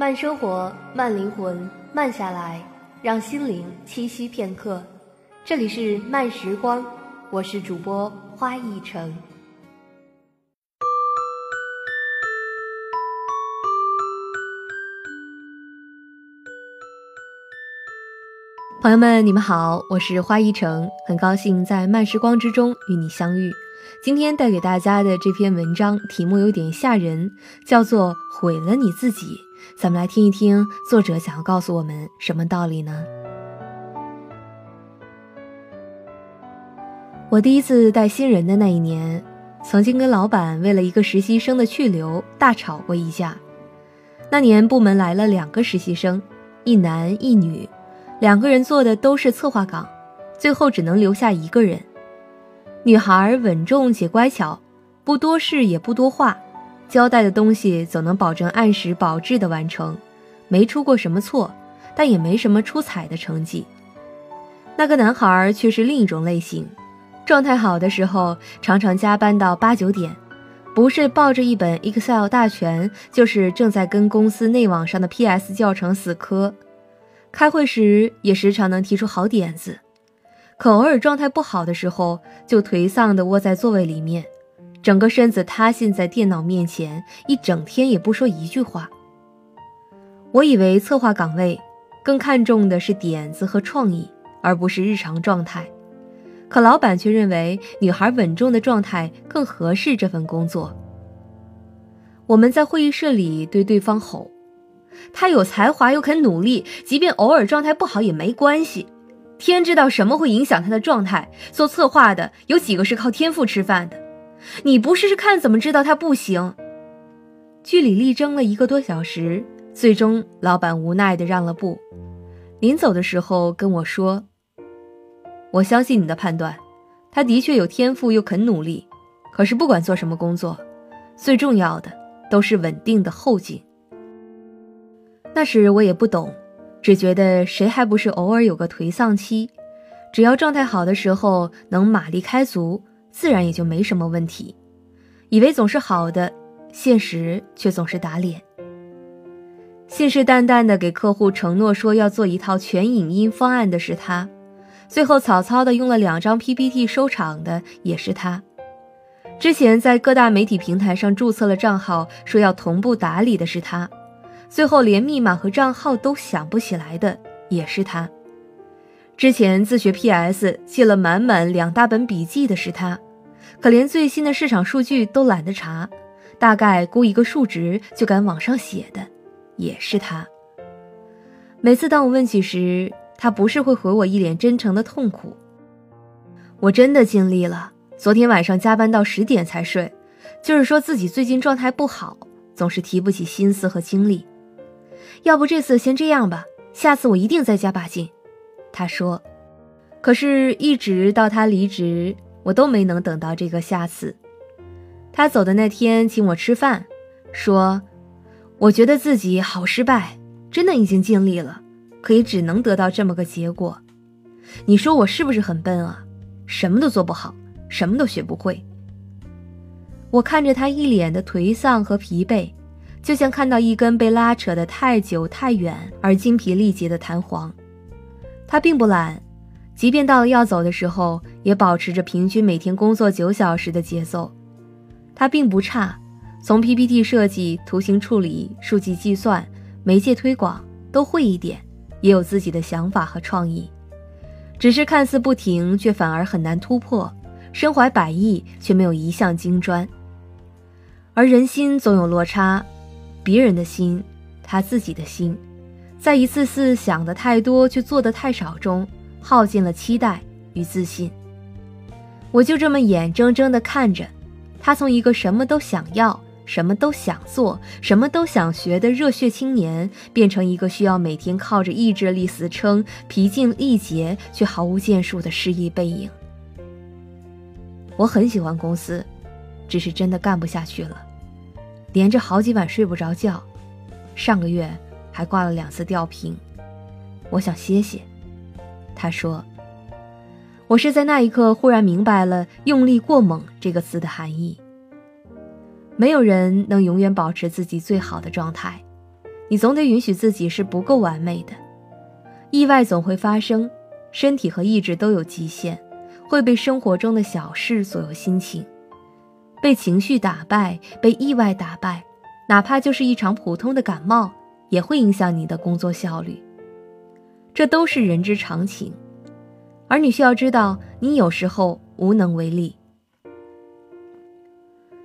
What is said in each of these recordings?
慢生活，慢灵魂，慢下来，让心灵栖息片刻。这里是慢时光，我是主播花一成。朋友们，你们好，我是花一成，很高兴在慢时光之中与你相遇。今天带给大家的这篇文章题目有点吓人，叫做《毁了你自己》。咱们来听一听作者想要告诉我们什么道理呢？我第一次带新人的那一年，曾经跟老板为了一个实习生的去留大吵过一架。那年部门来了两个实习生，一男一女。两个人做的都是策划岗，最后只能留下一个人。女孩稳重且乖巧，不多事也不多话，交代的东西总能保证按时保质的完成，没出过什么错，但也没什么出彩的成绩。那个男孩却是另一种类型，状态好的时候常常加班到八九点，不是抱着一本 Excel 大全，就是正在跟公司内网上的 PS 教程死磕。开会时也时常能提出好点子，可偶尔状态不好的时候，就颓丧地窝在座位里面，整个身子塌陷在电脑面前，一整天也不说一句话。我以为策划岗位更看重的是点子和创意，而不是日常状态，可老板却认为女孩稳重的状态更合适这份工作。我们在会议室里对对方吼。他有才华又肯努力，即便偶尔状态不好也没关系。天知道什么会影响他的状态。做策划的有几个是靠天赋吃饭的？你不试试看怎么知道他不行？据理力争了一个多小时，最终老板无奈地让了步。临走的时候跟我说：“我相信你的判断，他的确有天赋又肯努力。可是不管做什么工作，最重要的都是稳定的后劲。”那时我也不懂，只觉得谁还不是偶尔有个颓丧期，只要状态好的时候能马力开足，自然也就没什么问题。以为总是好的，现实却总是打脸。信誓旦旦的给客户承诺说要做一套全影音方案的是他，最后草草的用了两张 PPT 收场的也是他。之前在各大媒体平台上注册了账号，说要同步打理的是他。最后连密码和账号都想不起来的也是他。之前自学 PS 记了满满两大本笔记的是他，可连最新的市场数据都懒得查，大概估一个数值就敢往上写的也是他。每次当我问起时，他不是会回我一脸真诚的痛苦。我真的尽力了，昨天晚上加班到十点才睡，就是说自己最近状态不好，总是提不起心思和精力。要不这次先这样吧，下次我一定再加把劲。他说，可是，一直到他离职，我都没能等到这个下次。他走的那天，请我吃饭，说，我觉得自己好失败，真的已经尽力了，可也只能得到这么个结果。你说我是不是很笨啊？什么都做不好，什么都学不会。我看着他一脸的颓丧和疲惫。就像看到一根被拉扯得太久太远而精疲力竭的弹簧，他并不懒，即便到了要走的时候，也保持着平均每天工作九小时的节奏。他并不差，从 PPT 设计、图形处理、数据计算、媒介推广都会一点，也有自己的想法和创意，只是看似不停，却反而很难突破；身怀百亿，却没有一项精专。而人心总有落差。别人的心，他自己的心，在一次次想的太多却做的太少中，耗尽了期待与自信。我就这么眼睁睁地看着，他从一个什么都想要、什么都想做、什么都想学的热血青年，变成一个需要每天靠着意志力死撑、疲尽力竭却毫无建树的失意背影。我很喜欢公司，只是真的干不下去了。连着好几晚睡不着觉，上个月还挂了两次吊瓶。我想歇歇。他说：“我是在那一刻忽然明白了‘用力过猛’这个词的含义。没有人能永远保持自己最好的状态，你总得允许自己是不够完美的。意外总会发生，身体和意志都有极限，会被生活中的小事左右心情，被情绪打败，被意外打败，哪怕就是一场普通的感冒，也会影响你的工作效率。这都是人之常情，而你需要知道，你有时候无能为力。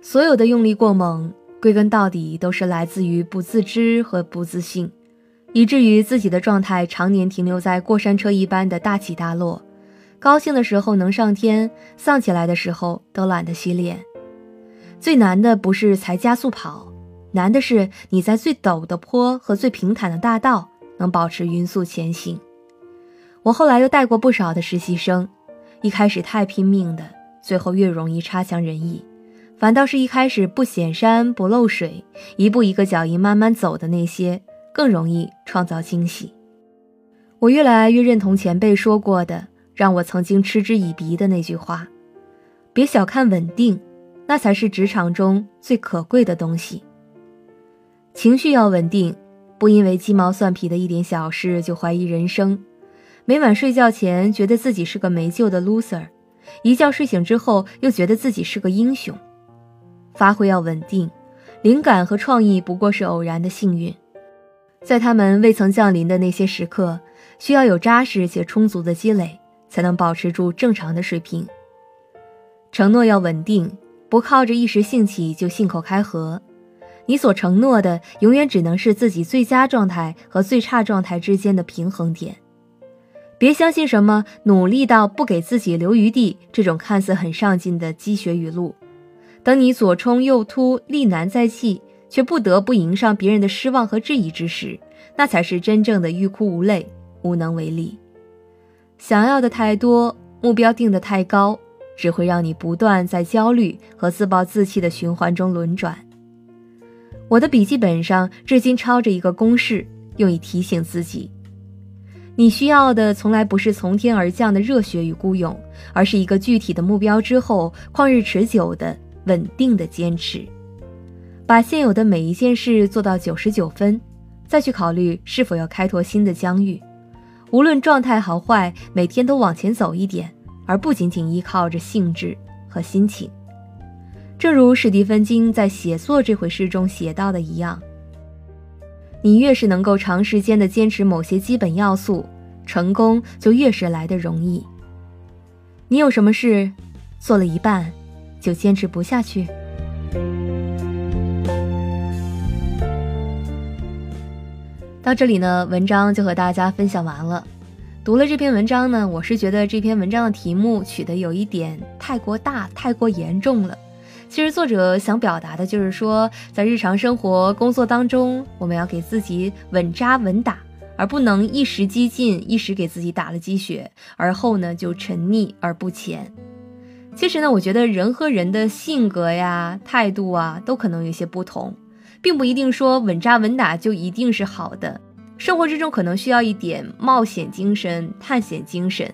所有的用力过猛，归根到底都是来自于不自知和不自信，以至于自己的状态常年停留在过山车一般的大起大落。高兴的时候能上天，丧起来的时候都懒得洗脸。最难的不是才加速跑，难的是你在最陡的坡和最平坦的大道能保持匀速前行。我后来又带过不少的实习生，一开始太拼命的，最后越容易差强人意。反倒是一开始不显山不漏水，一步一个脚印慢慢走的那些，更容易创造惊喜。我越来越认同前辈说过的，让我曾经嗤之以鼻的那句话：别小看稳定，那才是职场中最可贵的东西。情绪要稳定，不因为鸡毛蒜皮的一点小事就怀疑人生，每晚睡觉前觉得自己是个没救的 loser，一觉睡醒之后又觉得自己是个英雄。发挥要稳定，灵感和创意不过是偶然的幸运，在他们未曾降临的那些时刻，需要有扎实且充足的积累，才能保持住正常的水平。承诺要稳定，不靠着一时兴起就信口开河。你所承诺的，永远只能是自己最佳状态和最差状态之间的平衡点。别相信什么努力到不给自己留余地这种看似很上进的积雪语录。等你左冲右突，力难再气，却不得不迎上别人的失望和质疑之时，那才是真正的欲哭无泪、无能为力。想要的太多，目标定得太高，只会让你不断在焦虑和自暴自弃的循环中轮转。我的笔记本上至今抄着一个公式，用以提醒自己：你需要的从来不是从天而降的热血与孤勇，而是一个具体的目标之后旷日持久的。稳定的坚持，把现有的每一件事做到九十九分，再去考虑是否要开拓新的疆域。无论状态好坏，每天都往前走一点，而不仅仅依靠着兴致和心情。正如史蒂芬金在写作这回事中写到的一样，你越是能够长时间的坚持某些基本要素，成功就越是来得容易。你有什么事做了一半？就坚持不下去。到这里呢，文章就和大家分享完了。读了这篇文章呢，我是觉得这篇文章的题目取得有一点太过大、太过严重了。其实作者想表达的就是说，在日常生活、工作当中，我们要给自己稳扎稳打，而不能一时激进，一时给自己打了鸡血，而后呢就沉溺而不前。其实呢，我觉得人和人的性格呀、态度啊，都可能有些不同，并不一定说稳扎稳打就一定是好的。生活之中可能需要一点冒险精神、探险精神，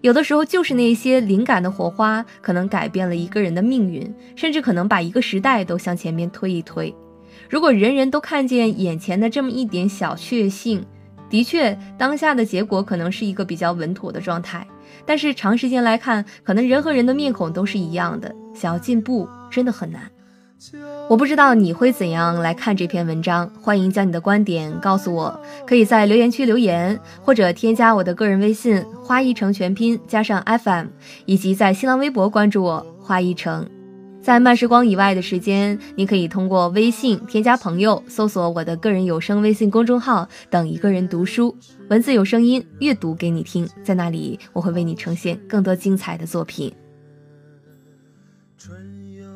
有的时候就是那些灵感的火花，可能改变了一个人的命运，甚至可能把一个时代都向前面推一推。如果人人都看见眼前的这么一点小确幸，的确，当下的结果可能是一个比较稳妥的状态。但是长时间来看，可能人和人的面孔都是一样的，想要进步真的很难。我不知道你会怎样来看这篇文章，欢迎将你的观点告诉我，可以在留言区留言，或者添加我的个人微信“花一城全拼加上 FM”，以及在新浪微博关注我“花一城”。在慢时光以外的时间，你可以通过微信添加朋友，搜索我的个人有声微信公众号“等一个人读书”，文字有声音阅读给你听，在那里我会为你呈现更多精彩的作品。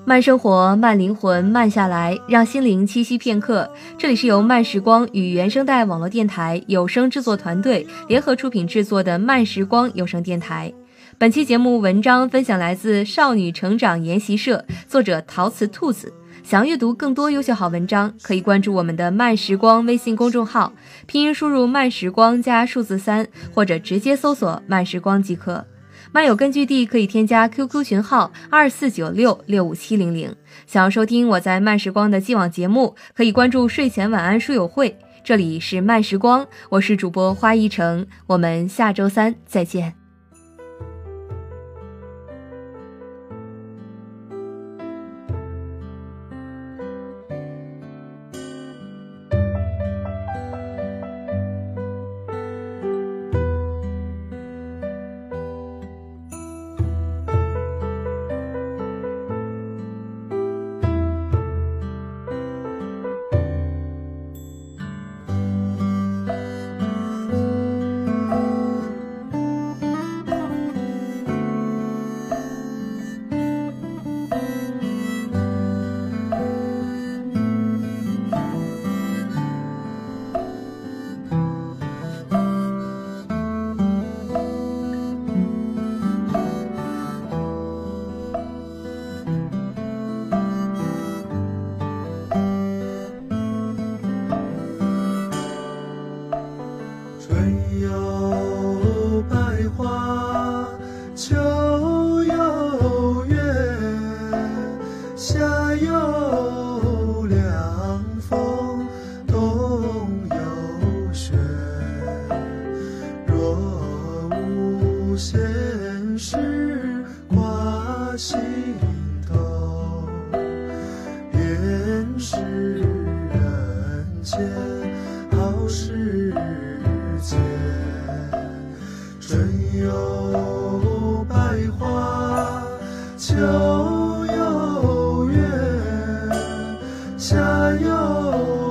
慢生活，慢灵魂，慢下来，让心灵栖息片刻。这里是由慢时光与原声带网络电台有声制作团队联合出品制作的慢时光有声电台。本期节目文章分享来自少女成长研习社，作者陶瓷兔子。想阅读更多优秀好文章，可以关注我们的慢时光微信公众号，拼音输入慢时光加数字三，或者直接搜索慢时光即可。漫友根据地可以添加 QQ 群号二四九六六五七零零。想要收听我在慢时光的既往节目，可以关注睡前晚安书友会。这里是慢时光，我是主播花一城，我们下周三再见。闲事挂心头，便是人间好时节。春有百花，秋有月，夏有。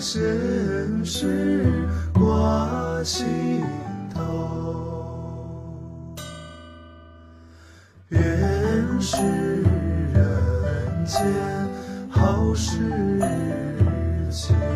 现实挂心头，便是人间好时节。